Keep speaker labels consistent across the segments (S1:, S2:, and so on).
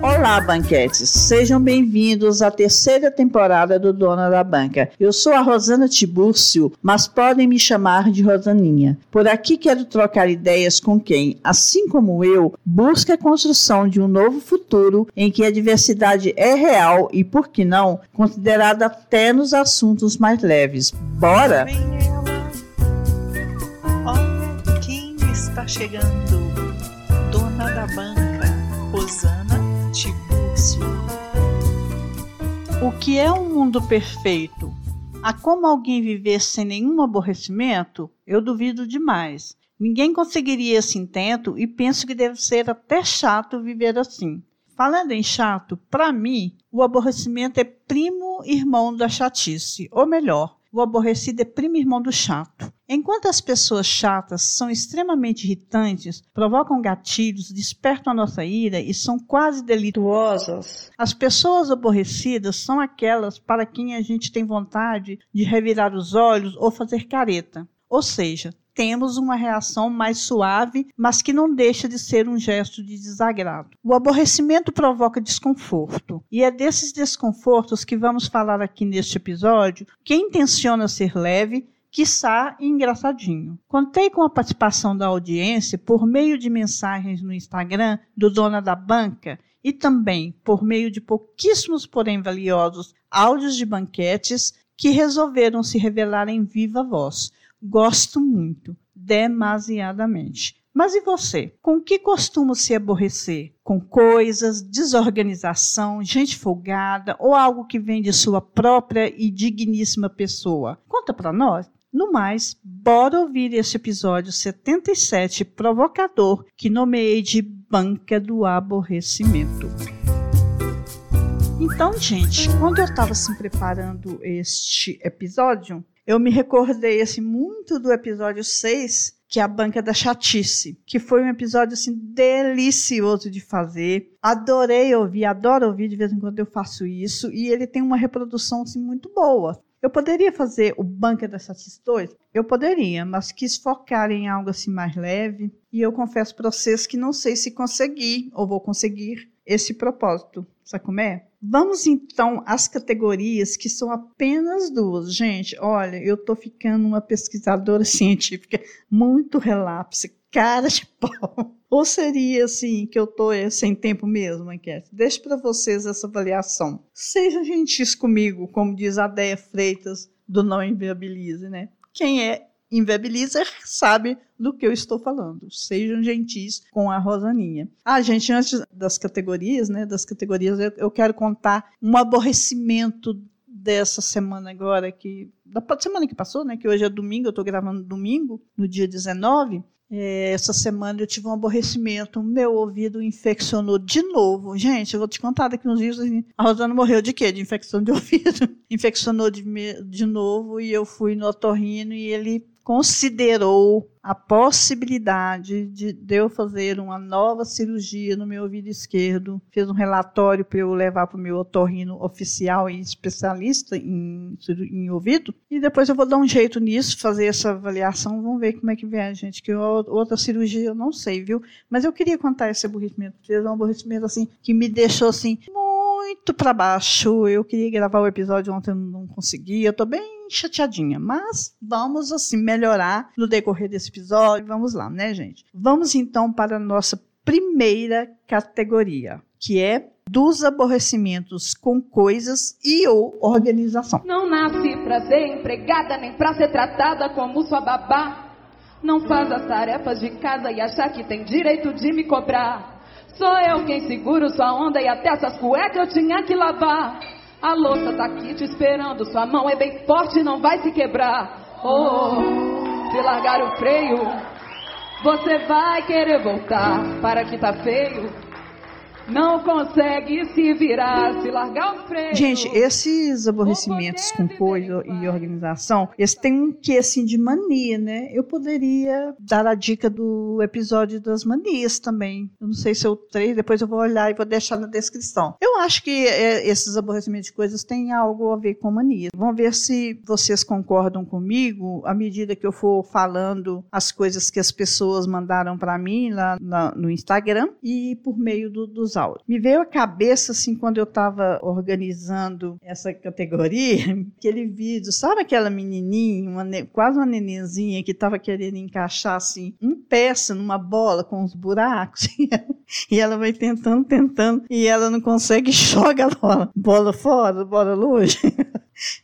S1: Olá, banquetes! Sejam bem-vindos à terceira temporada do Dona da Banca. Eu sou a Rosana Tibúrcio, mas podem me chamar de Rosaninha. Por aqui quero trocar ideias com quem, assim como eu, busca a construção de um novo futuro em que a diversidade é real e, por que não, considerada até nos assuntos mais leves. Bora!
S2: Olha quem está chegando! Dona da Banca, Rosana O que é um mundo perfeito? Há como alguém viver sem nenhum aborrecimento? Eu duvido demais. Ninguém conseguiria esse intento e penso que deve ser até chato viver assim. Falando em chato, para mim, o aborrecimento é primo irmão da chatice, ou melhor, o aborrecido é primo irmão do chato. Enquanto as pessoas chatas são extremamente irritantes, provocam gatilhos, despertam a nossa ira e são quase delituosas, as pessoas aborrecidas são aquelas para quem a gente tem vontade de revirar os olhos ou fazer careta. Ou seja, temos uma reação mais suave, mas que não deixa de ser um gesto de desagrado. O aborrecimento provoca desconforto, e é desses desconfortos que vamos falar aqui neste episódio, que intenciona ser leve, quiçá engraçadinho. Contei com a participação da audiência por meio de mensagens no Instagram do Dona da Banca e também por meio de pouquíssimos, porém valiosos, áudios de banquetes que resolveram se revelar em viva voz. Gosto muito, demasiadamente. Mas e você? Com que costuma se aborrecer? Com coisas, desorganização, gente folgada ou algo que vem de sua própria e digníssima pessoa? Conta para nós. No mais, bora ouvir esse episódio 77 provocador que nomeei de Banca do Aborrecimento. Então, gente, quando eu estava assim preparando este episódio, eu me recordei assim muito do episódio 6, que é a Banca da Chatice, que foi um episódio assim delicioso de fazer. Adorei ouvir, adoro ouvir, de vez em quando eu faço isso, e ele tem uma reprodução assim muito boa. Eu poderia fazer o Banca da Chatice 2? Eu poderia, mas quis focar em algo assim mais leve, e eu confesso para vocês que não sei se consegui ou vou conseguir esse propósito. Sabe como é? Vamos então às categorias que são apenas duas. Gente, olha, eu estou ficando uma pesquisadora científica muito relapse, cara de pau. Ou seria assim que eu estou é, sem tempo mesmo, enquete? Deixo para vocês essa avaliação. Sejam gentis comigo, como diz a Deia Freitas do Não Inviabilize, né? Quem é Inviabilizer sabe do que eu estou falando. Sejam gentis com a Rosaninha. Ah, gente, antes das categorias, né? Das categorias, eu, eu quero contar um aborrecimento dessa semana agora que da semana que passou, né? Que hoje é domingo, eu estou gravando domingo, no dia 19. É, essa semana eu tive um aborrecimento, meu ouvido infeccionou de novo. Gente, eu vou te contar daqui uns dias. Assim, a Rosana morreu de quê? De infecção de ouvido. Infeccionou de, de novo e eu fui no otorrino e ele considerou a possibilidade de, de eu fazer uma nova cirurgia no meu ouvido esquerdo, fez um relatório para eu levar para o meu otorrino oficial e especialista em, em ouvido, e depois eu vou dar um jeito nisso, fazer essa avaliação, vamos ver como é que vem, gente, que outra cirurgia eu não sei, viu? Mas eu queria contar esse aborrecimento, fez um aborrecimento assim, que me deixou assim, muito para baixo, eu queria gravar o episódio ontem, não consegui, eu tô bem chateadinha, mas vamos assim melhorar no decorrer desse episódio. Vamos lá, né, gente? Vamos então para a nossa primeira categoria, que é dos aborrecimentos com coisas e ou organização.
S3: Não nasce para ser empregada nem para ser tratada como sua babá. Não faz as tarefas de casa e achar que tem direito de me cobrar. Sou eu quem seguro sua onda e até essas cuecas eu tinha que lavar. A louça tá aqui te esperando, sua mão é bem forte, não vai se quebrar. Oh, se largar o freio, você vai querer voltar para que tá feio. Não consegue se virar, se largar o freio.
S1: Gente, esses aborrecimentos com coisa e organização, eles têm um que assim de mania, né? Eu poderia dar a dica do episódio das manias também. Eu não sei se eu treino, depois eu vou olhar e vou deixar na descrição. Eu acho que é, esses aborrecimentos de coisas têm algo a ver com mania. Vamos ver se vocês concordam comigo à medida que eu for falando as coisas que as pessoas mandaram para mim lá no Instagram e por meio do, dos
S2: Me veio à cabeça, assim, quando eu estava organizando essa categoria, aquele vídeo, sabe aquela menininha, uma, quase uma nenenzinha que estava querendo encaixar, assim, um peça numa bola com os buracos, e ela vai tentando, tentando, e ela não consegue, joga a bola, bola fora, bola longe.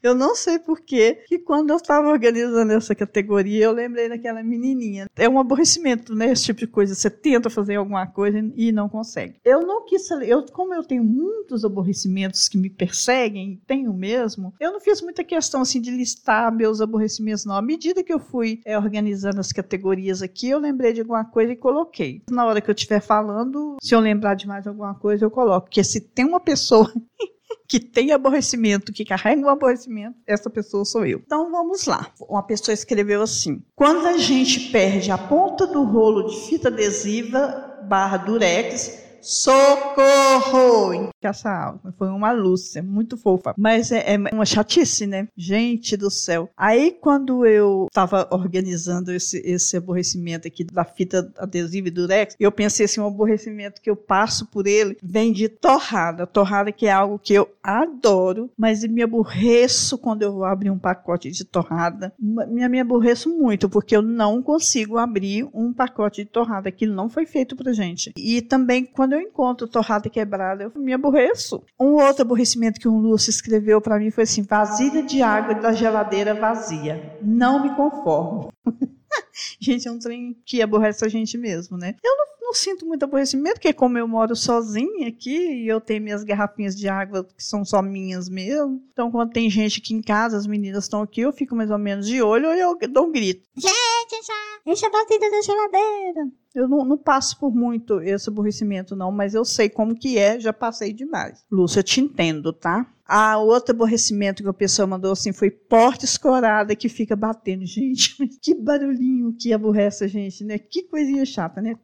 S2: Eu não sei por que quando eu estava organizando essa categoria, eu lembrei daquela menininha. É um aborrecimento, né? Esse tipo de coisa. Você tenta fazer alguma coisa e não consegue. Eu não quis, eu, como eu tenho muitos aborrecimentos que me perseguem, tenho mesmo, eu não fiz muita questão assim de listar meus aborrecimentos, não. À medida que eu fui é, organizando as categorias aqui, eu lembrei de alguma coisa e coloquei. Na hora que eu estiver falando, se eu lembrar de mais alguma coisa, eu coloco. Porque se tem uma pessoa que tem aborrecimento, que carrega um aborrecimento, essa pessoa sou eu. Então vamos lá. Uma pessoa escreveu assim: quando a gente perde a ponta do rolo de fita adesiva barra durex, socorro! Caça alta. Foi uma Lúcia, muito fofa. Mas é, é, uma chatice, né? Gente do céu. Aí, quando eu estava organizando esse, esse aborrecimento aqui da fita adesiva e durex, eu pensei assim, um aborrecimento que eu passo por ele vem de torrada. Torrada que é algo que eu adoro, mas me aborreço quando eu vou abrir um pacote de torrada. Me, me aborreço muito, porque eu não consigo abrir um pacote de torrada. Aquilo não foi feito pra gente. E também, quando eu encontro torrada quebrada, eu me aborreço. Um outro aborrecimento que um Lúcio escreveu para mim foi assim: vasilha de água da geladeira vazia. Não me conformo. gente, é um trem que aborrece a gente mesmo, né? Eu não não sinto muito aborrecimento, porque como eu moro sozinha aqui e eu tenho minhas garrafinhas de água que são só minhas mesmo. Então, quando tem gente aqui em casa, as meninas estão aqui, eu fico mais ou menos de olho e eu dou um grito. Gente, já enche a batida da geladeira. Eu não, não, passo por muito esse aborrecimento, não, mas eu sei como que é, já passei demais. Lúcia, eu te entendo, tá? A outro aborrecimento que a pessoa mandou assim foi porta escorada que fica batendo. Gente, que barulhinho que aborrece a gente, né? Que coisinha chata, né?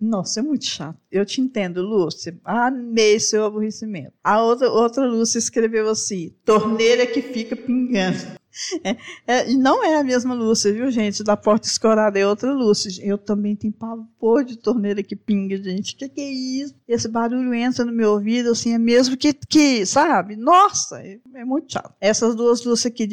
S2: Nossa, é muito chato. Eu te entendo, Lúcia. Amei seu aborrecimento. A outra, outra Lúcia escreveu assim: torneira que fica pingando. É, é, não é a mesma Lúcia, viu, gente? Da porta escorada é outra Lúcia. Eu também tenho pavor de torneira que pinga, gente. O que, que, é isso? Esse barulho entra no meu ouvido, assim, é mesmo que, que sabe? Nossa, é, é muito chato. Essas duas Lúcias aqui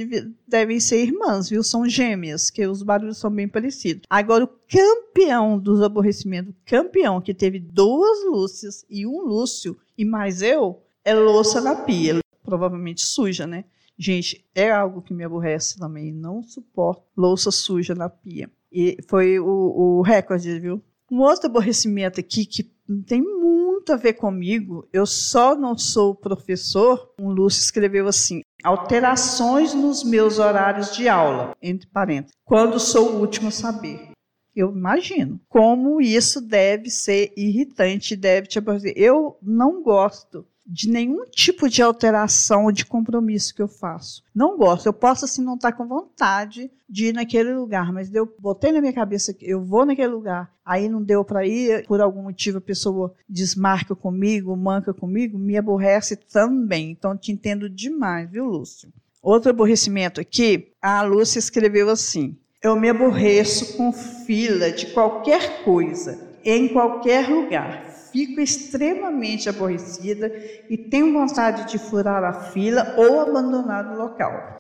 S2: devem ser irmãs, viu? São gêmeas, que os barulhos são bem parecidos. Agora, o campeão dos aborrecimentos, campeão, que teve duas Lúcias e um Lúcio, e mais eu, é louça na pia. Provavelmente suja, né? Gente, é algo que me aborrece também. Não suporto louça suja na pia. E foi o, o recorde, viu? Um outro aborrecimento aqui que tem muito a ver comigo, eu só não sou professor. Um Lúcio escreveu assim: alterações nos meus horários de aula, entre parênteses, quando sou o último a saber. Eu imagino como isso deve ser irritante, deve te aborrecer. Eu não gosto de nenhum tipo de alteração ou de compromisso que eu faço. Não gosto. Eu posso, assim, não estar com vontade de ir naquele lugar, mas eu botei na minha cabeça que eu vou naquele lugar, aí não deu para ir, por algum motivo a pessoa desmarca comigo, manca comigo, me aborrece também. Então, te entendo demais, viu, Lúcio? Outro aborrecimento aqui, a Lúcia escreveu assim: Eu me aborreço com fila de qualquer coisa, em qualquer lugar fico extremamente aborrecida e tenho vontade de furar a fila ou abandonar o local.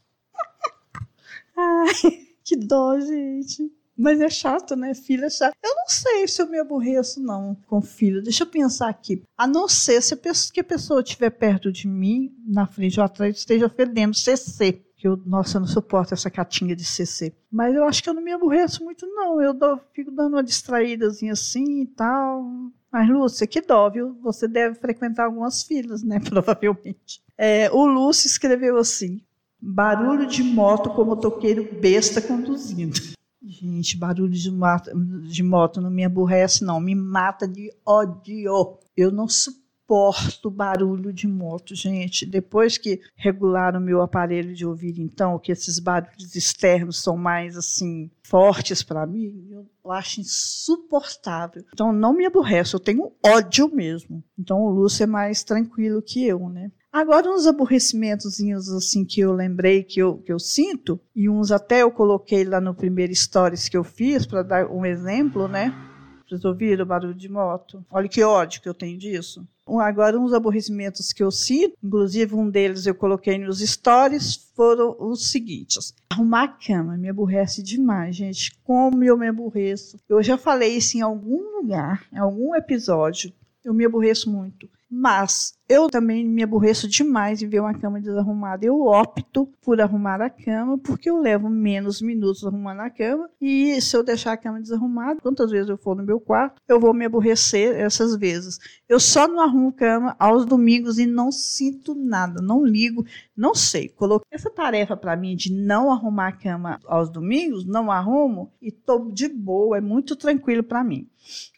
S2: Ai, que dó, gente. Mas é chato, né? Fila é chato. Eu não sei se eu me aborreço, não, com fila. Deixa eu pensar aqui. A não ser se a pessoa, estiver perto de mim, na frente ou atrás, esteja fedendo CC. Que eu, nossa, eu não suporto essa catinha de CC. Mas eu acho que eu não me aborreço muito, não. Eu dou, fico dando uma distraídazinha assim e tal. Mas, Lúcia, que dó, viu? Você deve frequentar algumas filas, né? Provavelmente. É, o Lúcio escreveu assim: barulho de moto com motoqueiro besta conduzindo. Gente, barulho de moto, de moto não me aborrece, não. Me mata de ódio. Eu não suporto suporto barulho de moto, gente. Depois que regularam o meu aparelho de ouvir, então, que esses barulhos externos são mais assim fortes para mim, eu acho insuportável. Então não me aborrece, eu tenho ódio mesmo. Então o Lúcio é mais tranquilo que eu, né? Agora, uns aborrecimentos assim que eu lembrei que eu, que eu sinto, e uns até eu coloquei lá no primeiro stories que eu fiz, para dar um exemplo, né? Vocês ouviram o barulho de moto? Olha que ódio que eu tenho disso. Agora, uns aborrecimentos que eu sinto, inclusive um deles eu coloquei nos stories, foram os seguintes. Arrumar a cama me aborrece demais, gente. Como eu me aborreço. Eu já falei isso em algum lugar, em algum episódio. Eu me aborreço muito. Mas eu também me aborreço demais em ver uma cama desarrumada. Eu opto por arrumar a cama porque eu levo menos minutos arrumando a cama. E se eu deixar a cama desarrumada, quantas vezes eu for no meu quarto, eu vou me aborrecer essas vezes. Eu só não arrumo cama aos domingos e não sinto nada, não ligo, não sei. Coloquei essa tarefa para mim de não arrumar a cama aos domingos, não arrumo e tô de boa, é muito tranquilo para mim.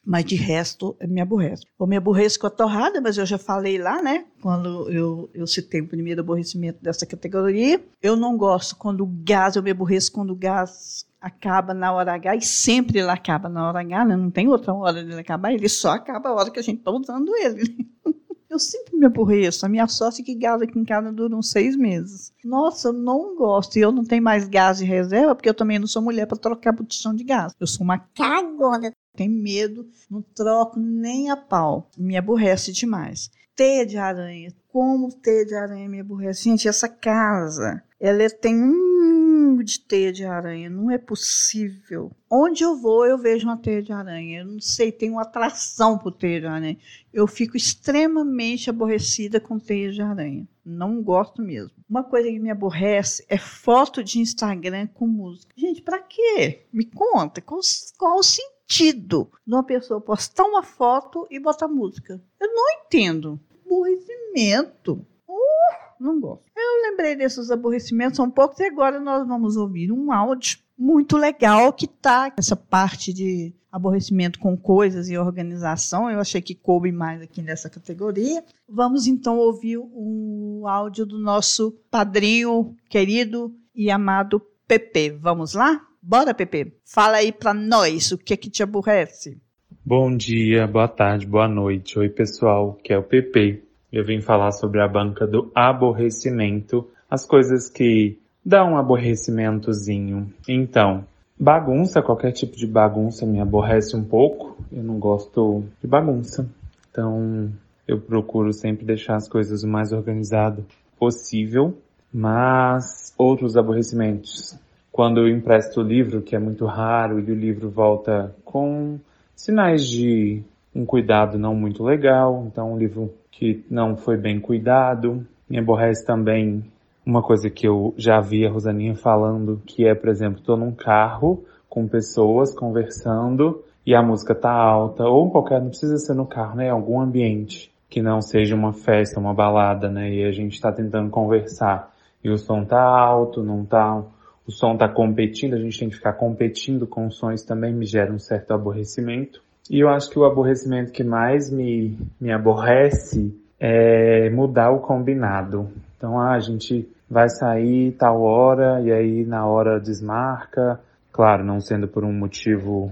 S2: Mas de resto, me aborreço. Eu me aborreço com a torrada, mas eu já falei lá, né? Quando eu, eu citei o primeiro aborrecimento dessa categoria. Eu não gosto quando o gás, eu me aborreço quando o gás acaba na hora H e sempre ele acaba na hora H, né? Não tem outra hora dele acabar, ele só acaba a hora que a gente está usando ele. Eu sempre me aborreço. A minha sorte é que gás aqui em casa dura uns seis meses. Nossa, eu não gosto. E eu não tenho mais gás de reserva, porque eu também não sou mulher para trocar botijão de gás. Eu sou uma cagona tenho medo, não troco nem a pau. Me aborrece demais. Teia de aranha. Como teia de aranha me aborrece? Gente, essa casa, ela tem um de teia de aranha. Não é possível. Onde eu vou, eu vejo uma teia de aranha. Eu não sei, tem uma atração por teia de aranha. Eu fico extremamente aborrecida com teia de aranha. Não gosto mesmo. Uma coisa que me aborrece é foto de Instagram com música. Gente, para quê? Me conta. Qual, qual o sentido? Sentido uma pessoa postar uma foto e botar música. Eu não entendo. Aborrecimento. Uh, não gosto. Eu lembrei desses aborrecimentos um pouco e agora nós vamos ouvir um áudio muito legal que tá essa parte de aborrecimento com coisas e organização. Eu achei que coube mais aqui nessa categoria. Vamos então ouvir um áudio do nosso padrinho querido e amado PP. Vamos lá? Bora, Pepe. Fala aí pra nós o que é que te aborrece.
S4: Bom dia, boa tarde, boa noite. Oi, pessoal, que é o Pepe. Eu vim falar sobre a banca do aborrecimento, as coisas que dão um aborrecimentozinho. Então, bagunça, qualquer tipo de bagunça me aborrece um pouco. Eu não gosto de bagunça. Então, eu procuro sempre deixar as coisas o mais organizado possível. Mas outros aborrecimentos quando eu empresto o livro, que é muito raro, e o livro volta com sinais de um cuidado não muito legal, então um livro que não foi bem cuidado. Me aborrece também uma coisa que eu já vi a Rosaninha falando, que é, por exemplo, estou num carro com pessoas conversando e a música tá alta, ou qualquer, não precisa ser no carro, né? Algum ambiente que não seja uma festa, uma balada, né? E a gente está tentando conversar e o som tá alto, não tá o som está competindo, a gente tem que ficar competindo com sons também me gera um certo aborrecimento. E eu acho que o aborrecimento que mais me, me aborrece é mudar o combinado. Então, ah, a gente vai sair tal hora e aí na hora desmarca, claro, não sendo por um motivo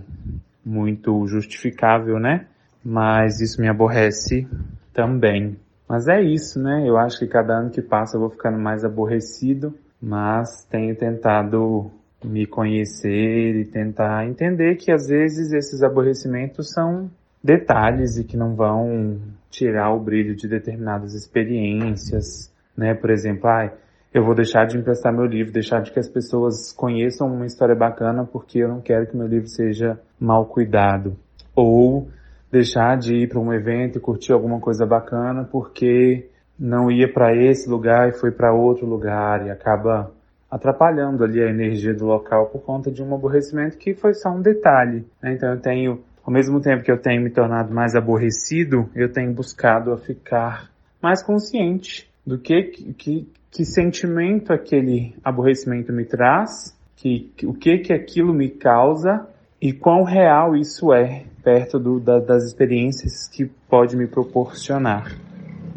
S4: muito justificável, né? Mas isso me aborrece também. Mas é isso, né? Eu acho que cada ano que passa eu vou ficando mais aborrecido mas tenho tentado me conhecer e tentar entender que às vezes esses aborrecimentos são detalhes e que não vão tirar o brilho de determinadas experiências, né? Por exemplo, ai, eu vou deixar de emprestar meu livro, deixar de que as pessoas conheçam uma história bacana porque eu não quero que meu livro seja mal cuidado. Ou deixar de ir para um evento e curtir alguma coisa bacana porque não ia para esse lugar e foi para outro lugar e acaba atrapalhando ali a energia do local por conta de um aborrecimento que foi só um detalhe. Né? Então eu tenho, ao mesmo tempo que eu tenho me tornado mais aborrecido, eu tenho buscado a ficar mais consciente do que, que, que sentimento aquele aborrecimento me traz, que, o que que aquilo me causa e quão real isso é perto do, da, das experiências que pode me proporcionar.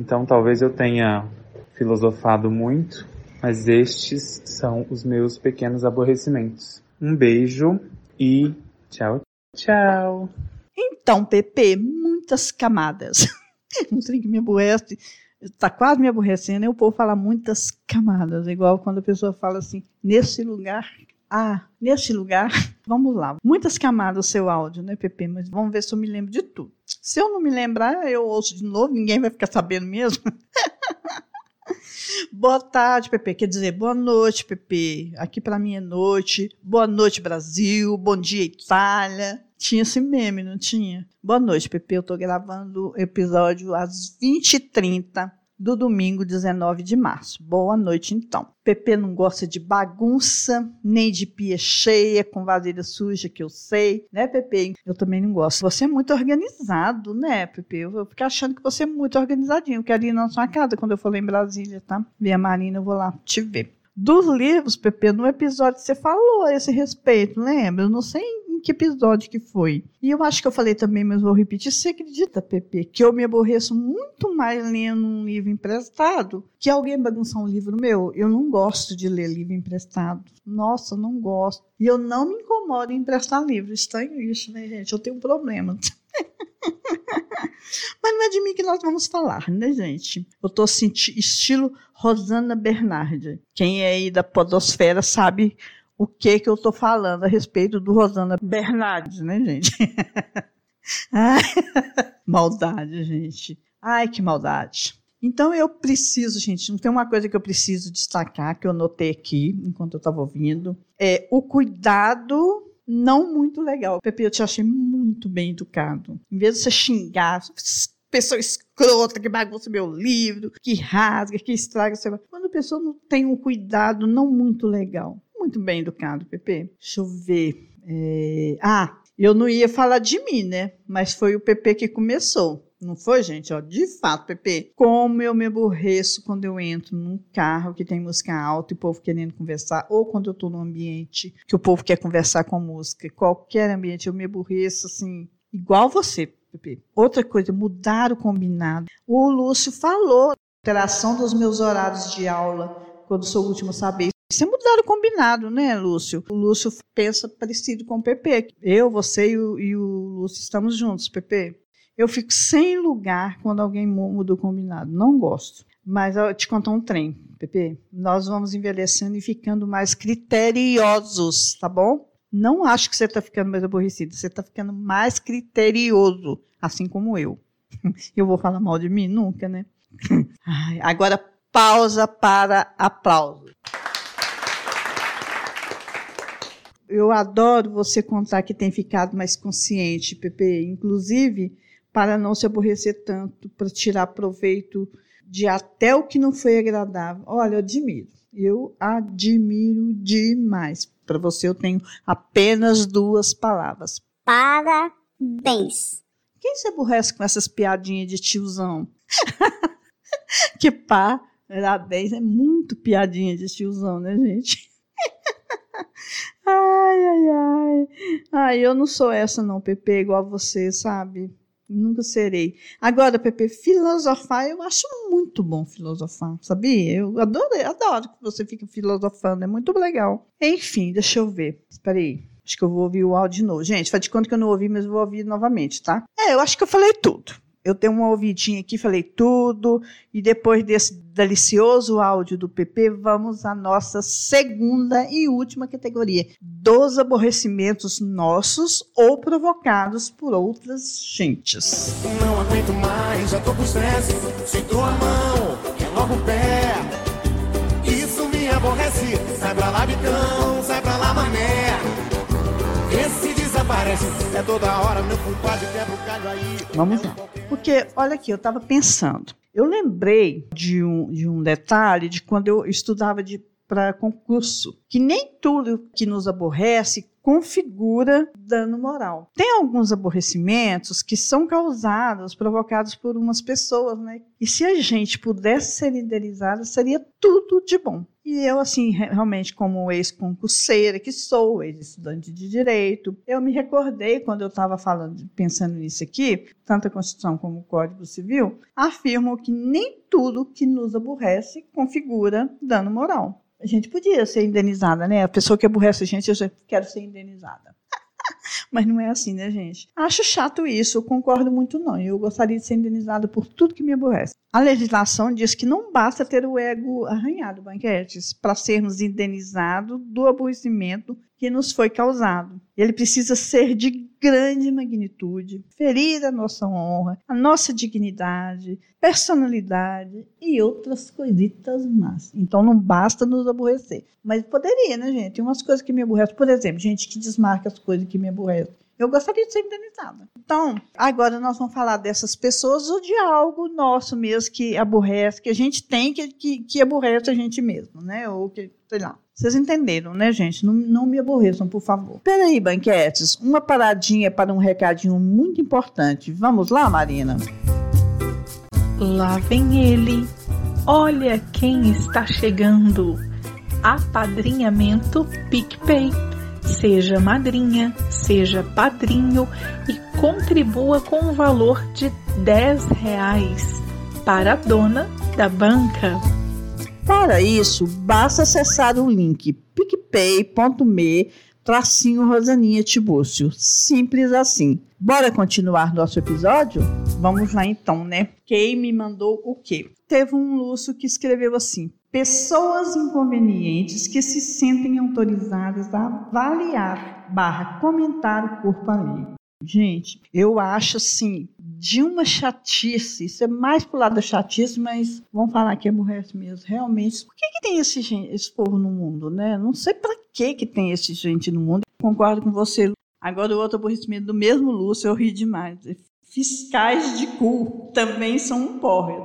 S4: Então talvez eu tenha filosofado muito, mas estes são os meus pequenos aborrecimentos. Um beijo e tchau, tchau.
S2: Então, Pepe, muitas camadas. Não sei que me aborrece, está quase me aborrecendo, e o povo fala muitas camadas, igual quando a pessoa fala assim, nesse lugar Ah, nesse lugar, vamos lá. Muitas camadas o seu áudio, né, Pepe? Mas vamos ver se eu me lembro de tudo. Se eu não me lembrar, eu ouço de novo, ninguém vai ficar sabendo mesmo. boa tarde, Pepe. Quer dizer, boa noite, Pepe. Aqui para mim é noite. Boa noite, Brasil. Bom dia, Itália. Tinha esse meme, não tinha? Boa noite, Pepe. Eu tô gravando o episódio às 20h30 do domingo 19 de março. Boa noite, então. Pepe não gosta de bagunça, nem de pia cheia, com vasilha suja, que eu sei, né, Pepe? Eu também não gosto. Você é muito organizado, né, Pepe? Eu vou ficar achando que você é muito organizadinho. Eu quero ir na sua casa quando eu for lá em Brasília, tá? Ver a Marina, eu vou lá te ver dos livros, Pepe, no episódio você falou a esse respeito, lembra? Eu não sei que episódio que foi. E eu acho que eu falei também, mas vou repetir. Você acredita, Pepe, que eu me aborreço muito mais lendo um livro emprestado que alguém bagunçar um livro meu? Eu não gosto de ler livro emprestado. Nossa, não gosto. E eu não me incomodo em emprestar livro. Estranho isso, né, gente? Eu tenho um problema. Mas não é de mim que nós vamos falar, né, gente? Eu tô sentindo estilo Rosana Bernardi. Quem é aí da podosfera sabe o que que eu estou falando a respeito do Rosana Bernardes, né, gente? Ai, maldade, gente. Ai, que maldade. Então eu preciso, gente, não tem uma coisa que eu preciso destacar que eu notei aqui enquanto eu estava ouvindo, é o cuidado não muito legal. Pepe, eu te achei muito bem educado. Em vez de você xingar, pessoa escrota que bagunça meu livro, que rasga, que estraga, quando a pessoa não tem um cuidado não muito legal muito bem educado, Pepe. Deixa eu ver. É... Ah, eu não ia falar de mim, né? Mas foi o Pepe que começou. Não foi, gente? Ó, de fato, Pepe, como eu me aborreço quando eu entro num carro que tem música alta e o povo querendo conversar, ou quando eu tô num ambiente que o povo quer conversar com música. Qualquer ambiente, eu me aborreço, assim, igual você, Pepe. Outra coisa, mudar o combinado. O Lúcio falou, alteração dos meus horários de aula, quando sou o último a saber. Isso é o combinado, né, Lúcio? O Lúcio pensa parecido com o PP. Eu, você e o, e o Lúcio estamos juntos, PP. Eu fico sem lugar quando alguém muda o combinado. Não gosto. Mas eu te contar um trem, PP. Nós vamos envelhecendo e ficando mais criteriosos, tá bom? Não acho que você está ficando mais aborrecido. Você está ficando mais criterioso, assim como eu. Eu vou falar mal de mim? Nunca, né? agora, pausa para aplauso. Eu adoro você contar que tem ficado mais consciente, Pepe, inclusive para não se aborrecer tanto, para tirar proveito de até o que não foi agradável. Olha, eu admiro. Eu admiro demais. Para você eu tenho apenas duas palavras.
S5: Parabéns.
S2: Quem se aborrece com essas piadinhas de tiozão? que parabéns, é muito piadinha de tiozão, né, gente? Ai, ai, ai. Ai, eu não sou essa não, Pepe, igual a você, sabe? Nunca serei. Agora, Pepe, filosofar, eu acho muito bom filosofar, sabia? Eu adoro, adoro que você fique filosofando, é muito legal. Enfim, deixa eu ver. Espera aí. Acho que eu vou ouvir o áudio de novo. Gente, faz de conta que eu não ouvi, mas vou ouvir novamente, tá? É, eu acho que eu falei tudo eu tenho uma ouvidinha aqui, falei tudo, e depois desse delicioso áudio do PP, vamos à nossa segunda e última categoria, dos aborrecimentos nossos ou provocados por outras gentes.
S6: Não aguento mais, já tô com estresse, sinto a mão, é logo o pé, isso me aborrece, sai pra lá bicão, é toda hora meu culpado quebra o galho aí.
S2: Vamos lá. Porque, olha aqui, eu estava pensando. Eu lembrei de um, de um detalhe de quando eu estudava para concurso, que nem tudo que nos aborrece configura dano moral. Tem alguns aborrecimentos que são causados, provocados por umas pessoas, né? E se a gente pudesse ser liderizada, seria tudo de bom. E eu, assim, realmente, como ex-concurseira que sou, ex-estudante de direito, eu me recordei quando eu estava falando, pensando nisso aqui, tanto a Constituição como o Código Civil afirmam que nem tudo que nos aborrece configura dano moral. A gente podia ser indenizada, né? A pessoa que aborrece a gente, eu já quero ser indenizada. Mas não é assim, né, gente? Acho chato isso, concordo muito não. Eu gostaria de ser indenizado por tudo que me aborrece. A legislação diz que não basta ter o ego arranhado, banquetes, para sermos indenizados do aborrecimento que nos foi causado. Ele precisa ser de grande magnitude, ferir a nossa honra, a nossa dignidade, personalidade e outras coisitas más. Então não basta nos aborrecer. Mas poderia, né, gente? Tem umas coisas que me aborrecem. Por exemplo, gente que desmarca as coisas que me aborrecem. Eu gostaria de ser indenizada. Então, agora nós vamos falar dessas pessoas ou de algo nosso mesmo que aborrece, que a gente tem que, que, que aborrece a gente mesmo, né? Ou que, sei lá. Vocês entenderam, né, gente? Não, não me aborreçam, por favor.
S1: Peraí, banquetes, uma paradinha para um recadinho muito importante. Vamos lá, Marina?
S7: Lá vem ele. Olha quem está chegando. Apadrinhamento PicPay. Seja madrinha, seja padrinho e contribua com o valor de 10 reais para a dona da banca.
S1: Para isso, basta acessar o link picpay.me tracinho Rosaninha Tibúrcio. Simples assim. Bora continuar nosso episódio?
S2: Vamos lá então, né? Quem me mandou o quê? Teve um Lúcio que escreveu assim: Pessoas inconvenientes que se sentem autorizadas a avaliar barra comentar o corpo alheio. Gente, eu acho assim, de uma chatice, isso é mais pro lado da chatice, mas vamos falar que aborrece mesmo. Realmente, por que, que tem esse, esse povo no mundo, né? Não sei para que que tem esse gente no mundo. Concordo com você. Agora o outro aborrecimento do mesmo Lúcio, eu ri demais. Fiscais de cu também são um porre.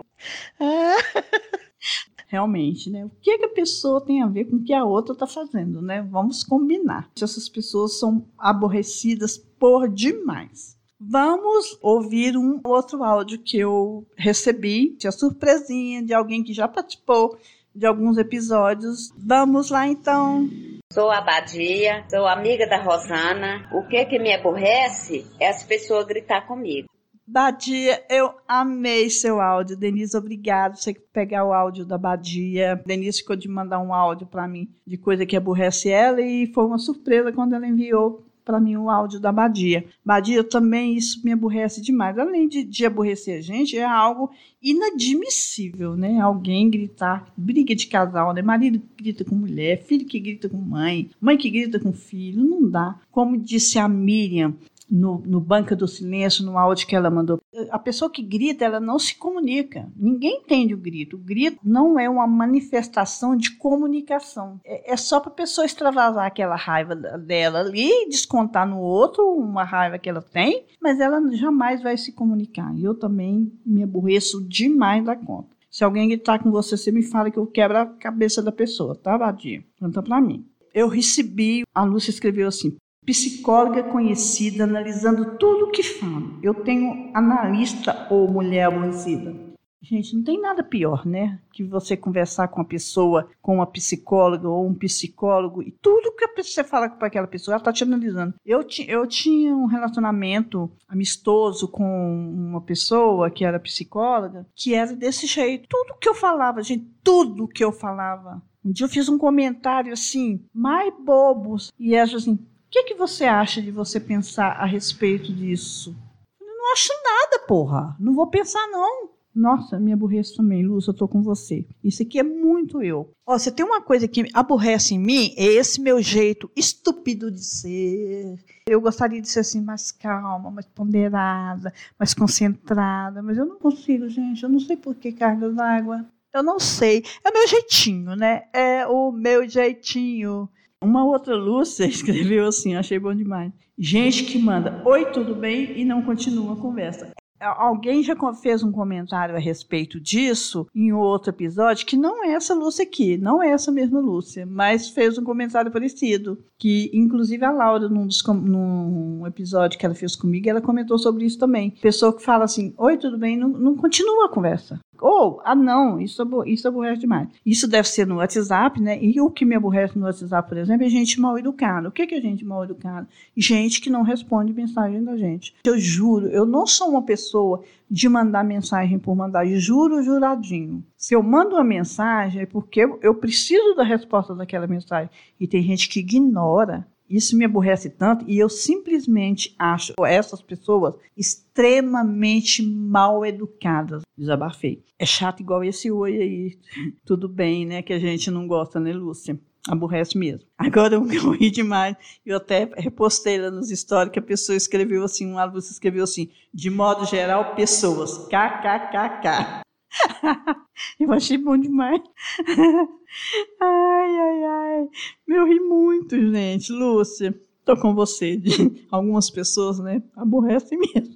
S2: realmente, né? O que, que a pessoa tem a ver com o que a outra está fazendo, né? Vamos combinar. Essas pessoas são aborrecidas por demais. Vamos ouvir um outro áudio que eu recebi, tinha surpresinha de alguém que já participou de alguns episódios. Vamos lá então.
S8: Sou a Badia, sou amiga da Rosana. O que que me aborrece é as pessoas gritar comigo.
S2: Badia, eu amei seu áudio. Denise, obrigado. Você pegar o áudio da Badia. Denise ficou de mandar um áudio para mim de coisa que aborrece ela e foi uma surpresa quando ela enviou para mim o áudio da Badia. Badia, também isso me aborrece demais. Além de, de aborrecer a gente, é algo inadmissível, né? Alguém gritar, briga de casal, né? Marido que grita com mulher, filho que grita com mãe, mãe que grita com filho, não dá. Como disse a Miriam, no, no Banca do Silêncio, no áudio que ela mandou. A pessoa que grita, ela não se comunica. Ninguém entende o grito. O grito não é uma manifestação de comunicação. É, é só para a pessoa extravasar aquela raiva dela ali, descontar no outro uma raiva que ela tem, mas ela jamais vai se comunicar. E eu também me aborreço demais da conta. Se alguém gritar com você, você me fala que eu quebro a cabeça da pessoa, tá, Vadia? Conta para mim. Eu recebi, a Lúcia escreveu assim: psicóloga conhecida analisando tudo o que falo. Eu tenho analista ou mulher aborrecida. Gente, não tem nada pior, né? Que você conversar com uma pessoa, com uma psicóloga ou um psicólogo, e tudo que você fala para aquela pessoa, ela está te analisando. Eu, ti, eu tinha um relacionamento amistoso com uma pessoa que era psicóloga, que era desse jeito. Tudo que eu falava, gente, tudo que eu falava. Um dia eu fiz um comentário assim, mais bobos, e ela assim, que, que você acha de você pensar a respeito disso? Eu não acho nada, porra. Não vou pensar, não. Nossa, me aborreço também, Lúcia, eu tô com você. Isso aqui é muito eu. Ó, você tem uma coisa que aborrece em mim, é esse meu jeito estúpido de ser. Eu gostaria de ser assim mais calma, mais ponderada, mais concentrada, mas eu não consigo, gente. Eu não sei por que cargas d'água. Eu não sei. É o meu jeitinho, né? É o meu jeitinho. Uma outra Lúcia escreveu assim, achei bom demais. Gente que manda oi, tudo bem? e não continua a conversa. Alguém já fez um comentário a respeito disso em outro episódio, que não é essa Lúcia aqui, não é essa mesma Lúcia, mas fez um comentário parecido. Que, inclusive, a Laura, num, dos, num episódio que ela fez comigo, ela comentou sobre isso também. Pessoa que fala assim: Oi, tudo bem? Não, não continua a conversa. Ou, ah, não, isso, isso aborrece demais. Isso deve ser no WhatsApp, né? E o que me aborrece no WhatsApp, por exemplo, é gente mal educada. O que é gente mal educada? Gente que não responde mensagem da gente. Eu juro, eu não sou uma pessoa de mandar mensagem por mandar, juro, juradinho. Se eu mando uma mensagem é porque eu preciso da resposta daquela mensagem. E tem gente que ignora. Isso me aborrece tanto e eu simplesmente acho essas pessoas extremamente mal educadas. Desabafei. É chato igual esse oi aí. Tudo bem, né? Que a gente não gosta, né, Lúcia? Aborrece mesmo. Agora eu ri demais. Eu até repostei lá nos stories que a pessoa escreveu assim, uma Lúcia escreveu assim, de modo geral, pessoas. KKKK. eu achei bom demais. ai, ai, ai. Eu ri muito, gente. Lúcia, tô com você. Algumas pessoas, né, aborrecem mesmo.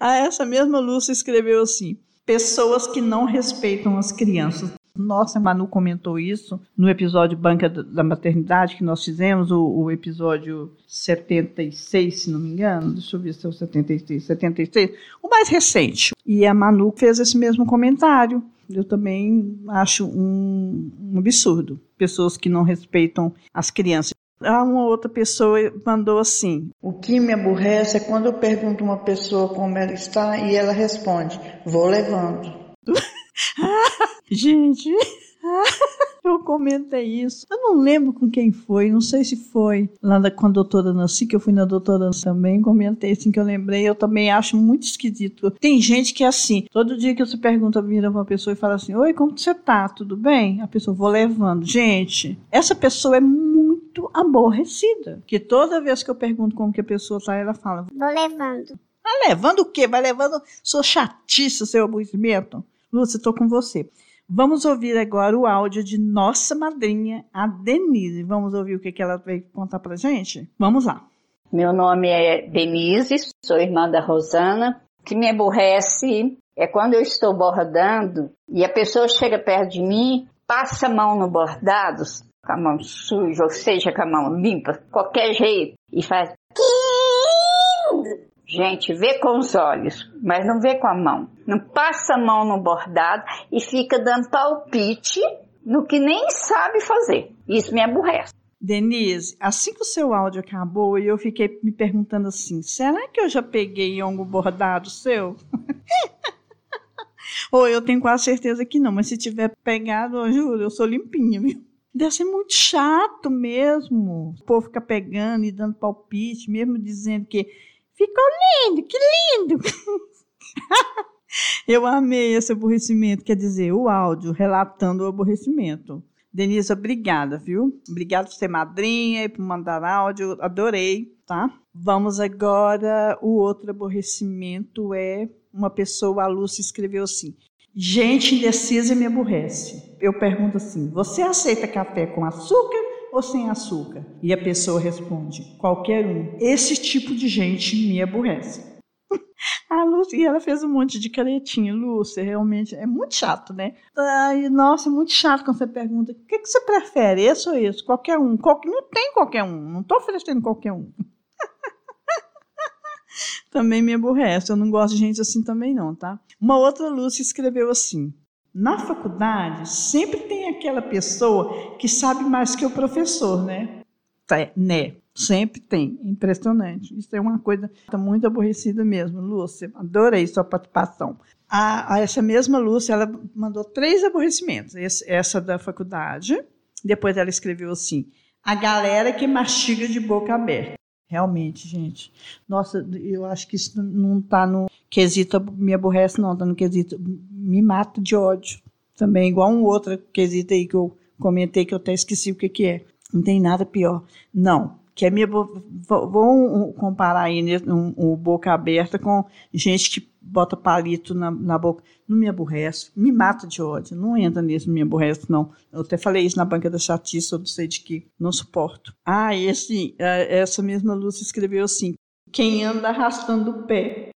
S2: ah, essa mesma Lúcia escreveu assim: pessoas que não respeitam as crianças. Nossa, a Manu comentou isso no episódio Banca da Maternidade que nós fizemos, o, o, episódio 76, se não me engano. Deixa eu ver se é o 76, 76, o mais recente. E a Manu fez esse mesmo comentário. Eu também acho um, um absurdo. Pessoas que não respeitam as crianças. Ah, uma outra pessoa mandou assim: O que me aborrece é quando eu pergunto a uma pessoa como ela está e ela responde: Vou levando. Gente, eu comentei isso. Eu não lembro com quem foi, não sei se foi lá da, com a doutora Nancy, que eu fui na doutora Nancy também, comentei assim que eu lembrei. Eu também acho muito esquisito. Tem gente que é assim, todo dia que você pergunta, vira uma pessoa e fala assim: Oi, como você tá? Tudo bem? A pessoa, vou levando. Gente, essa pessoa é muito aborrecida. Que toda vez que eu pergunto como que a pessoa tá, ela fala:
S5: Vou levando.
S2: Vai levando o quê? Vai levando sua chatice, seu aborrecimento? Lúcia, estou com você. Vamos ouvir agora o áudio de nossa madrinha, a Denise. Vamos ouvir o que, que ela veio contar para gente? Vamos lá.
S9: Meu nome é Denise, sou irmã da Rosana. O que me aborrece é quando eu estou bordando e a pessoa chega perto de mim, passa a mão no bordado, com a mão suja, ou seja, com a mão limpa, qualquer jeito, e faz. Gente, vê com os olhos, mas não vê com a mão. Não passa a mão no bordado e fica dando palpite no que nem sabe fazer. Isso me aborrece.
S2: Denise, assim que o seu áudio acabou, eu fiquei me perguntando assim: será que eu já peguei algum bordado seu? Ou eu tenho quase certeza que não, mas se tiver pegado, eu juro, eu sou limpinha, viu? Deve ser muito chato mesmo. O povo fica pegando e dando palpite, mesmo dizendo que Ficou lindo, que lindo! Eu amei esse aborrecimento, quer dizer, o áudio relatando o aborrecimento. Denise, obrigada, viu? Obrigada por ser madrinha e por mandar áudio, adorei, tá? Vamos agora, o outro aborrecimento é uma pessoa, a Lúcia escreveu assim, gente indecisa me aborrece. Eu pergunto assim, você aceita café com açúcar ou sem açúcar? E a pessoa responde: qualquer um. Esse tipo de gente me aborrece. A Lúcia, e ela fez um monte de caretinha. Lúcia, realmente é muito chato, né? Ai, nossa, é muito chato quando você pergunta: o que, que você prefere, esse ou esse? Qualquer um. Qualquer, não tem qualquer um. Não estou oferecendo qualquer um. também me aborrece. Eu não gosto de gente assim também, não, tá? Uma outra Lúcia escreveu assim: na faculdade, sempre tem aquela pessoa que sabe mais que o professor, né? É, né? Sempre tem. Impressionante. Isso é uma coisa muito aborrecida mesmo, Lúcia. Adorei sua participação. A, a essa mesma Lúcia, ela mandou três aborrecimentos. Esse, essa da faculdade. Depois ela escreveu assim: a galera que mastiga de boca aberta. Realmente, gente. Nossa, eu acho que isso não está no quesito me aborrece, não. Está no quesito me mata de ódio. Também, igual um outro quesito aí que eu comentei que eu até esqueci o que, que é. Não tem nada pior. Não. Que é minha, vamos comparar aí né, um, um, boca aberta com gente que bota palito na, na boca. Não me aborrece, me mata de ódio. Não entra nisso, me aborrece, não. Eu até falei isso na banca da chatice, eu não sei de que. Não suporto. Ah, esse, é, essa mesma Lúcia escreveu assim: quem anda arrastando o pé.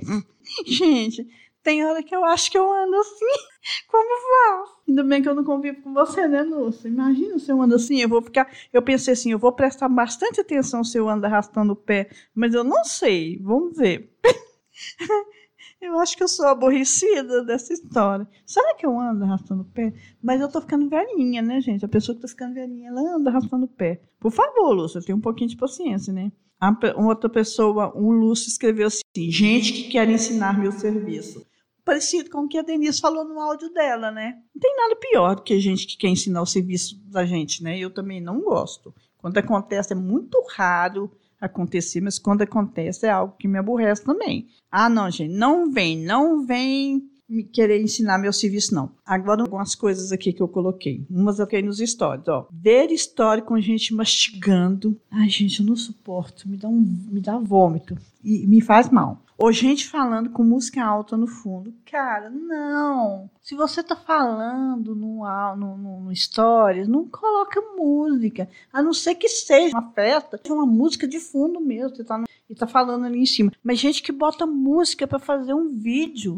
S2: Gente, tem hora que eu acho que eu ando assim. Como faço? Ainda bem que eu não convivo com você, né, Lúcia? Imagina se eu ando assim, eu vou ficar. Eu pensei assim, eu vou prestar bastante atenção se eu ando arrastando o pé, mas eu não sei. Vamos ver. Eu acho que eu sou aborrecida dessa história. Será que eu ando arrastando o pé? Mas eu tô ficando velhinha, né, gente? A pessoa que tá ficando velhinha, ela anda arrastando o pé. Por favor, Lúcia, tenha um pouquinho de paciência, né? Uma outra pessoa, um Lúcio, escreveu assim: gente que quer ensinar meu serviço. Parecido com o que a Denise falou no áudio dela, né? Não tem nada pior do que gente que quer ensinar o serviço da gente, né? Eu também não gosto. Quando acontece é muito raro acontecer, mas quando acontece é algo que me aborrece também. Ah, não, gente, não vem, não vem me querer ensinar meu serviço, não. Agora, algumas coisas aqui que eu coloquei. Umas eu coloquei nos stories, ó. Ver história com gente mastigando. Ai, gente, eu não suporto. Me dá um, me dá vômito. E me faz mal. Ou gente falando com música alta no fundo. Cara, não. Se você tá falando no, no, no, no stories, não coloca música. A não ser que seja uma festa, uma música de fundo mesmo. Você tá no, e tá falando ali em cima. Mas gente que bota música para fazer um vídeo.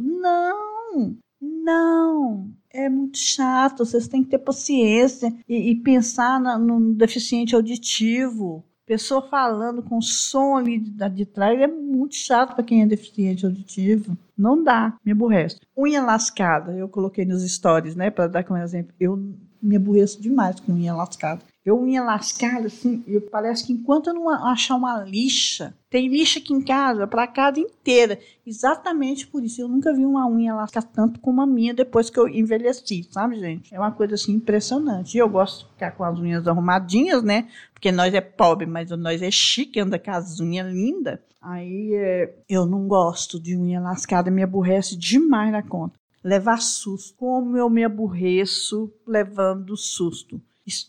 S2: Não. Não, é muito chato. Vocês têm que ter paciência e, e pensar na, no deficiente auditivo. Pessoa falando com som ali de, de trás é muito chato para quem é deficiente auditivo. Não dá, me aborrece. Unha lascada, eu coloquei nos stories, né, para dar como exemplo. Eu me aborreço demais com unha lascada. Eu unha lascada, assim, eu, parece que enquanto eu não achar uma lixa, tem lixa aqui em casa, para casa inteira. Exatamente por isso. Eu nunca vi uma unha lascar tanto como a minha depois que eu envelheci, sabe, gente? É uma coisa assim impressionante. E eu gosto de ficar com as unhas arrumadinhas, né? Porque nós é pobre, mas nós é chique, anda com as unhas lindas. Aí é, eu não gosto de unha lascada, me aborrece demais na conta. Levar susto. Como eu me aborreço levando susto.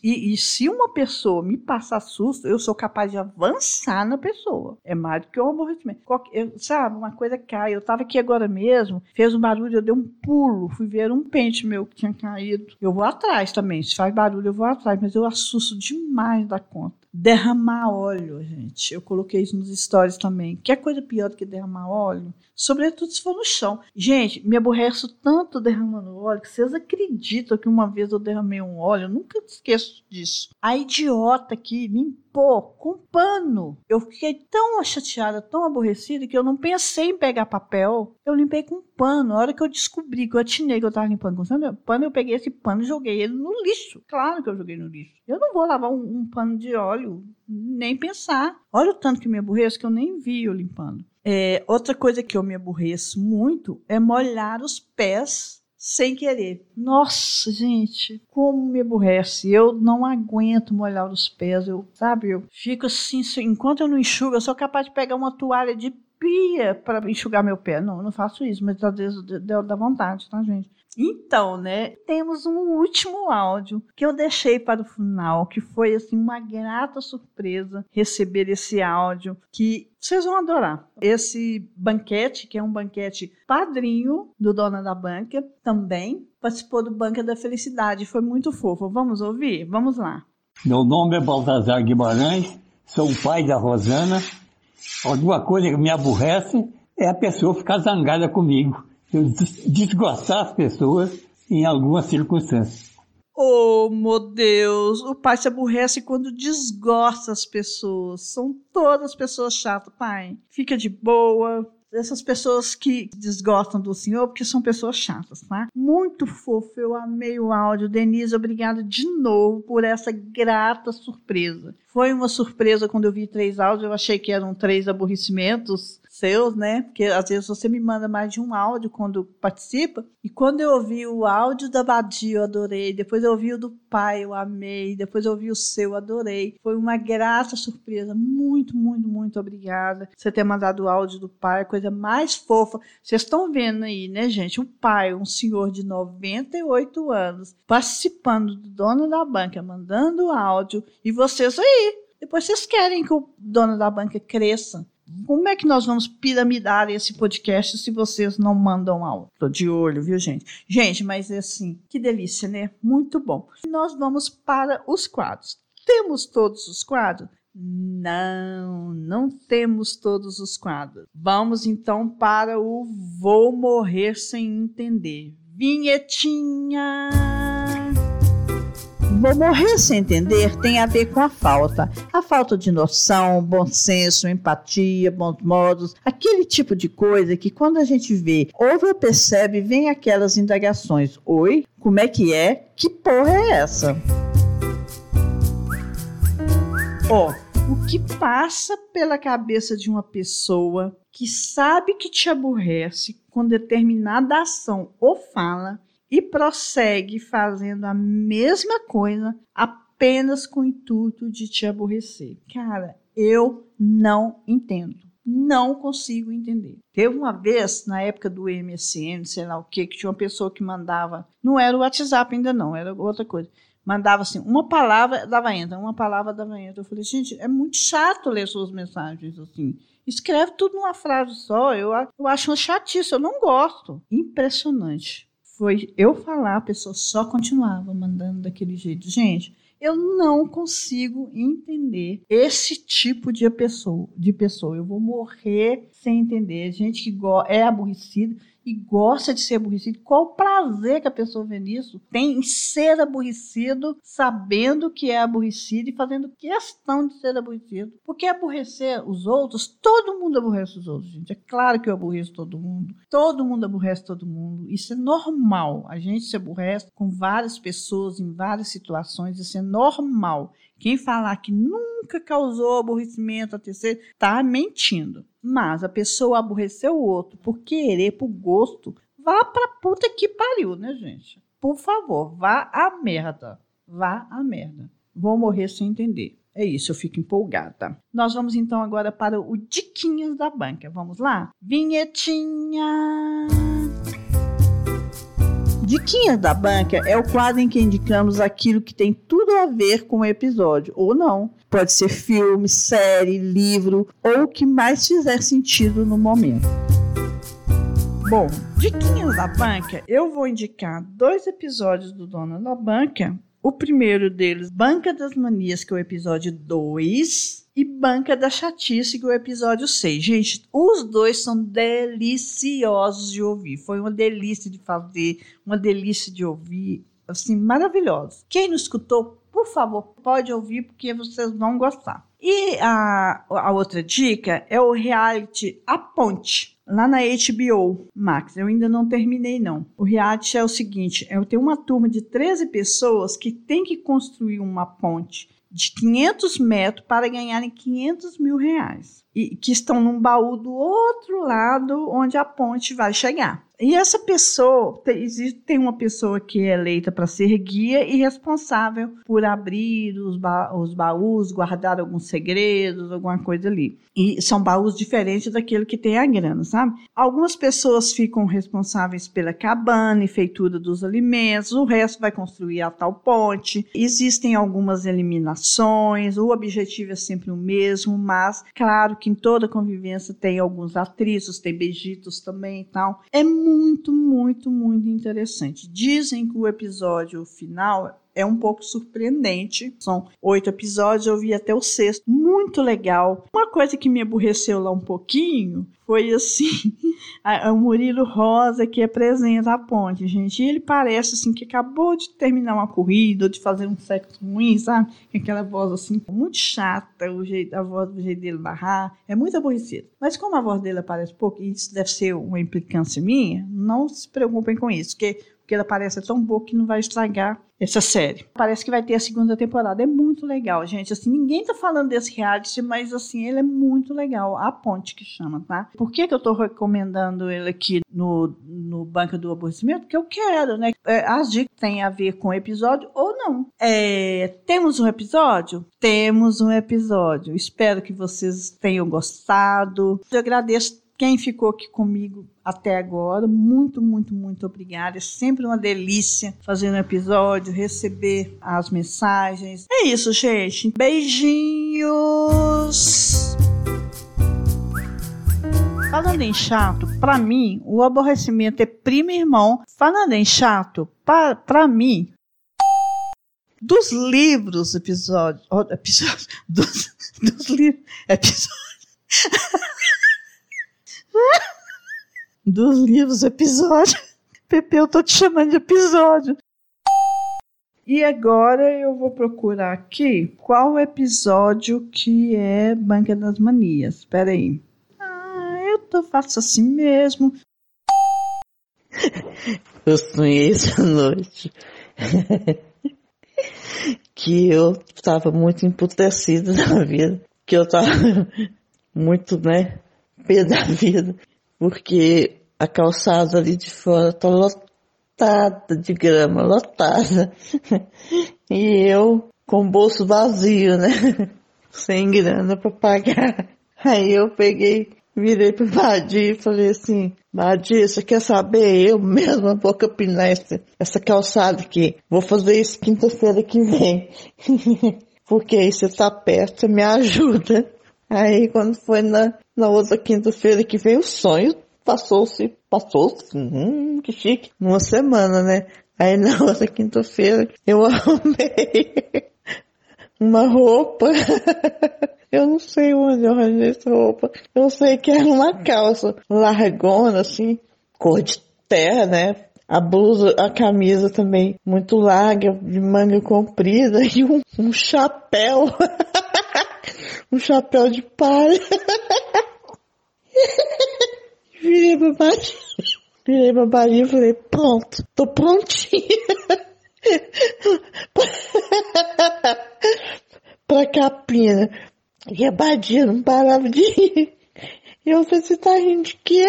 S2: E, e, se uma pessoa me passar susto, eu sou capaz de avançar na pessoa. É mais do que um aborrecimento. Eu, sabe, uma coisa cai. Eu estava aqui agora mesmo, fez um barulho, eu dei um pulo, fui ver um pente meu que tinha caído. Eu vou atrás também. Se faz barulho, eu vou atrás, mas eu assusto demais da conta. Derramar óleo, gente. Eu coloquei isso nos stories também. Que é coisa pior do que derramar óleo? Sobretudo se for no chão. Gente, me aborreço tanto derramando óleo que vocês acreditam que uma vez eu derramei um óleo, eu nunca esqueço disso. A idiota que limpou com pano. Eu fiquei tão chateada, tão aborrecida, que eu não pensei em pegar papel. Eu limpei com pano. A hora que eu descobri que eu atinei que eu tava limpando com pano, eu peguei esse pano e joguei ele no lixo. Claro que eu joguei no lixo. Eu não vou lavar um, um pano de óleo, nem pensar. Olha o tanto que me aborreço que eu nem vi eu limpando. É, outra coisa que eu me aborreço muito é molhar os pés sem querer. Nossa, gente, como me aborrece. Eu não aguento molhar os pés. Eu, sabe, eu fico assim, enquanto eu não enxugo, eu sou capaz de pegar uma toalha de pia para enxugar meu pé. Não, não faço isso, mas às vezes dá vontade, tá, gente? Então, né, temos um último áudio que eu deixei para o final, que foi assim uma grata surpresa receber esse áudio que vocês vão adorar. Esse banquete, que é um banquete padrinho do Dona da Banca, também participou do Banca da Felicidade, foi muito fofo. Vamos ouvir? Vamos lá.
S10: Meu nome é Baltazar Guimarães, sou o pai da Rosana. Alguma coisa que me aborrece é a pessoa ficar zangada comigo desgostar as pessoas em algumas circunstâncias.
S2: Oh, meu Deus! O pai se aborrece quando desgosta as pessoas. São todas pessoas chatas, pai. Fica de boa. Essas pessoas que desgostam do senhor, porque são pessoas chatas, tá? Muito fofo, eu amei o áudio. Denise, obrigada de novo por essa grata surpresa. Foi uma surpresa quando eu vi três áudios, eu achei que eram três aborrecimentos seus, né? Porque às vezes você me manda mais de um áudio quando participa. E quando eu ouvi o áudio da Badia, eu adorei. Depois eu ouvi o do pai, eu amei. Depois eu ouvi o seu, eu adorei. Foi uma grata surpresa. Muito, muito, muito obrigada. Você ter mandado o áudio do pai, coisa mais fofa. Vocês estão vendo aí, né, gente? O pai, um senhor de 98 anos, participando do dono da banca, mandando áudio. E vocês aí. Depois vocês querem que o dono da banca cresça. Como é que nós vamos piramidar esse podcast se vocês não mandam áudio? Tô de olho, viu, gente? Gente, mas é assim, que delícia, né? Muito bom. Nós vamos para os quadros. Temos todos os quadros? Não, não temos todos os quadros. Vamos então para o Vou Morrer Sem Entender. Vinhetinha!
S1: Vou morrer sem entender tem a ver com a falta. A falta de noção, bom senso, empatia, bons modos, aquele tipo de coisa que quando a gente vê, ouve ou percebe, vem aquelas indagações. Oi, como é que é? Que porra é essa?
S2: Ó, oh, o que passa pela cabeça de uma pessoa que sabe que te aborrece com determinada ação ou fala e prossegue fazendo a mesma coisa, apenas com o intuito de te aborrecer. Cara, eu não entendo. Não consigo entender. Teve uma vez, na época do MSN, sei lá o que, que tinha uma pessoa que mandava. Não era o WhatsApp ainda, não, era outra coisa. Mandava assim, uma palavra dava entra, uma palavra dava entra. Eu falei, gente, é muito chato ler suas mensagens assim. Escreve tudo numa frase só. Eu, eu acho uma chatice, eu não gosto. Impressionante. Foi eu falar, a pessoa só continuava mandando daquele jeito. Gente, eu não consigo entender esse tipo de pessoa. De pessoa. Eu vou morrer sem entender. Gente que é aborrecida e gosta de ser aborrecido. Qual o prazer que a pessoa vê nisso? Tem em ser aborrecido, sabendo que é aborrecido e fazendo questão de ser aborrecido. Porque aborrecer os outros, todo mundo aborrece os outros, gente. É claro que eu aborreço todo mundo. Todo mundo aborrece todo mundo. Isso é normal. A gente se aborrece com várias pessoas em várias situações. Isso é normal. Quem falar que nunca causou aborrecimento a terceiro está mentindo. Mas a pessoa aborreceu o outro por querer, por gosto, vá pra puta que pariu, né, gente? Por favor, vá a merda. Vá a merda. Vou morrer sem entender. É isso, eu fico empolgada. Nós vamos então agora para o Diquinhas da Banca. Vamos lá? Vinhetinha! Diquinhas da Banca é o quadro em que indicamos aquilo que tem tudo a ver com o episódio, ou não. Pode ser filme, série, livro, ou o que mais fizer sentido no momento. Bom, Diquinhas da Banca, eu vou indicar dois episódios do Dona da Banca. O primeiro deles, Banca das Manias, que é o episódio 2 e Banca da Chatice, que é o episódio 6. Gente, os dois são deliciosos de ouvir. Foi uma delícia de fazer, uma delícia de ouvir, assim, maravilhosos. Quem não escutou, por favor, pode ouvir, porque vocês vão gostar. E a, a outra dica é o reality A Ponte lá na HBO Max. Eu ainda não terminei, não. O reality é o seguinte: eu tenho uma turma de 13 pessoas que tem que construir uma ponte de 500 metros para ganharem 500 mil reais. E que estão num baú do outro lado onde a ponte vai chegar. E essa pessoa, existe, tem uma pessoa que é eleita para ser guia e responsável por abrir os, ba os baús, guardar alguns segredos, alguma coisa ali. E são baús diferentes daquele que tem a grana, sabe? Algumas pessoas ficam responsáveis pela cabana e feitura dos alimentos, o resto vai construir a tal ponte. Existem algumas eliminações, o objetivo é sempre o mesmo, mas claro que em toda convivência tem alguns atritos, tem beijitos também e tal. É muito muito, muito, muito interessante. Dizem que o episódio final é um pouco surpreendente. São oito episódios, eu vi até o sexto. Muito legal. Uma coisa que me aborreceu lá um pouquinho foi assim: o Murilo Rosa que apresenta a ponte, gente. E ele parece assim que acabou de terminar uma corrida, ou de fazer um sexo ruim, sabe? Aquela voz assim, muito chata, o jeito, a voz do jeito dele narrar. É muito aborrecido. Mas como a voz dele aparece pouco, e isso deve ser uma implicância minha, não se preocupem com isso, porque porque ela parece tão boa que não vai estragar essa série. Parece que vai ter a segunda temporada. É muito legal, gente. Assim, ninguém tá falando desse reality, mas assim, ele é muito legal. A Ponte que chama, tá? Por que, que eu tô recomendando ele aqui no, no Banco do Aborrecimento? Porque eu quero, né? É, as dicas têm a ver com o episódio ou não. É, temos um episódio? Temos um episódio. Espero que vocês tenham gostado. Eu agradeço quem ficou aqui comigo até agora, muito, muito, muito obrigada. É sempre uma delícia fazer um episódio, receber as mensagens. É isso, gente. Beijinhos! Falando em chato, para mim, o aborrecimento é primo e irmão. Falando em chato, para mim, dos livros, episódio, episódio dos, dos livros, episódio. dos livros episódio. Pepe, eu tô te chamando de episódio. E agora eu vou procurar aqui qual episódio que é Banca das Manias. Espera aí. Ah, eu tô, faço assim mesmo.
S11: Eu sonhei essa noite que eu estava muito emputecido na vida, que eu estava muito, né, pé da vida, porque a calçada ali de fora tá lotada de grama, lotada. E eu com o bolso vazio, né? Sem grana pra pagar. Aí eu peguei, virei pro Badia e falei assim, Badia, você quer saber? Eu mesma vou capinar essa, essa calçada aqui. Vou fazer isso quinta-feira que vem. Porque aí você tá perto, me ajuda. Aí quando foi na, na outra quinta-feira que veio o sonho, passou-se, passou-se, hum, que chique, uma semana, né? Aí na outra quinta-feira eu arrumei uma roupa. eu não sei onde eu arranjei essa roupa. Eu sei que era uma calça largona, assim, cor de terra, né? A blusa, a camisa também muito larga, de manga comprida e um, um chapéu. Um chapéu de palha. Virei pra baixo. Virei pra Bahia e falei, pronto, tô prontinha. pra capina. E a Badia não parava de rir. E eu falei, você tá rindo de quê?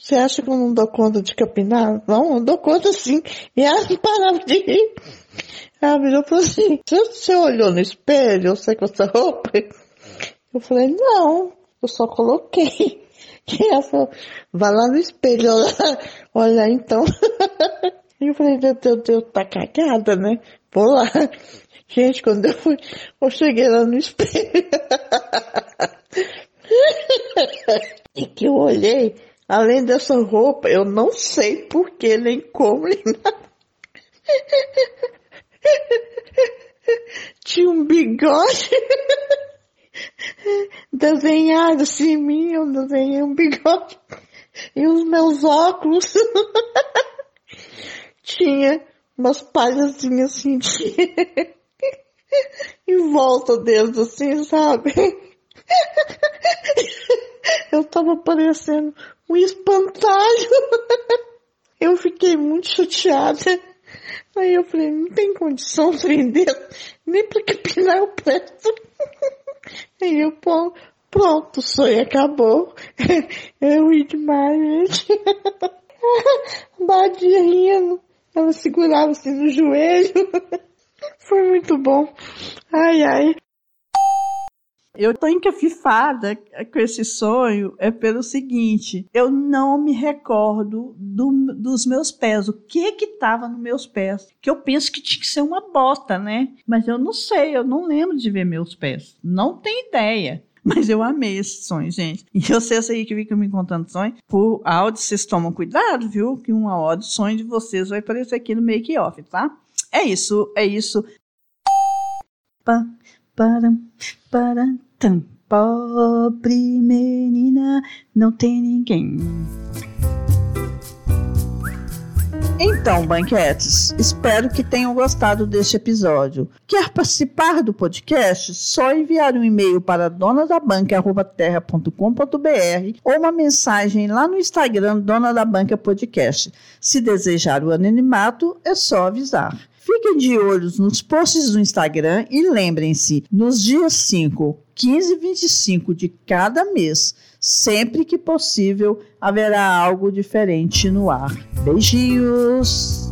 S11: Você acha que eu não dou conta de capinar? Não, eu dou conta sim. E ela não parava de rir. Ela virou e falou assim, você olhou no espelho, você com essa roupa? Eu falei, não, eu só coloquei. E ela falou, vai lá no espelho olhar, olhar então. E eu falei, meu Deus, tá cagada, né? Vou lá. Gente, quando eu fui, eu cheguei lá no espelho. e que eu olhei, além dessa roupa, eu não sei porquê, nem como, nem nada. Tinha um bigode desenhado assim em mim, eu desenhei um bigode. E os meus óculos tinha umas palhazinhas assim de... em volta deles, assim, sabe? Eu tava parecendo um espantalho. Eu fiquei muito chateada. Aí eu falei, não tem condição de vender, nem pra capinar o preço. Aí eu, pô, pronto, o sonho acabou. Eu ri demais, gente. Badia rindo. Ela segurava assim no joelho. Foi muito bom. Ai, ai.
S2: Eu tô encafifada com esse sonho é pelo seguinte, eu não me recordo do, dos meus pés, o que que tava nos meus pés, que eu penso que tinha que ser uma bota, né? Mas eu não sei, eu não lembro de ver meus pés, não tenho ideia. Mas eu amei esse sonho, gente. E vocês aí que ficam me contando sonho, por áudio, vocês tomam cuidado, viu? Que um áudio sonho de vocês vai aparecer aqui no make-off, tá? É isso, é isso. Pa, para, para, tam. Pobre menina, não tem ninguém.
S1: Então, banquetes, espero que tenham gostado deste episódio. Quer participar do podcast? Só enviar um e-mail para donadabanca.terra.com.br ou uma mensagem lá no Instagram Dona da Banca Podcast. Se desejar o anonimato, é só avisar. Fiquem de olhos nos posts do Instagram e lembrem-se, nos dias 5, 15 e 25 de cada mês, sempre que possível, haverá algo diferente no ar. Beijinhos!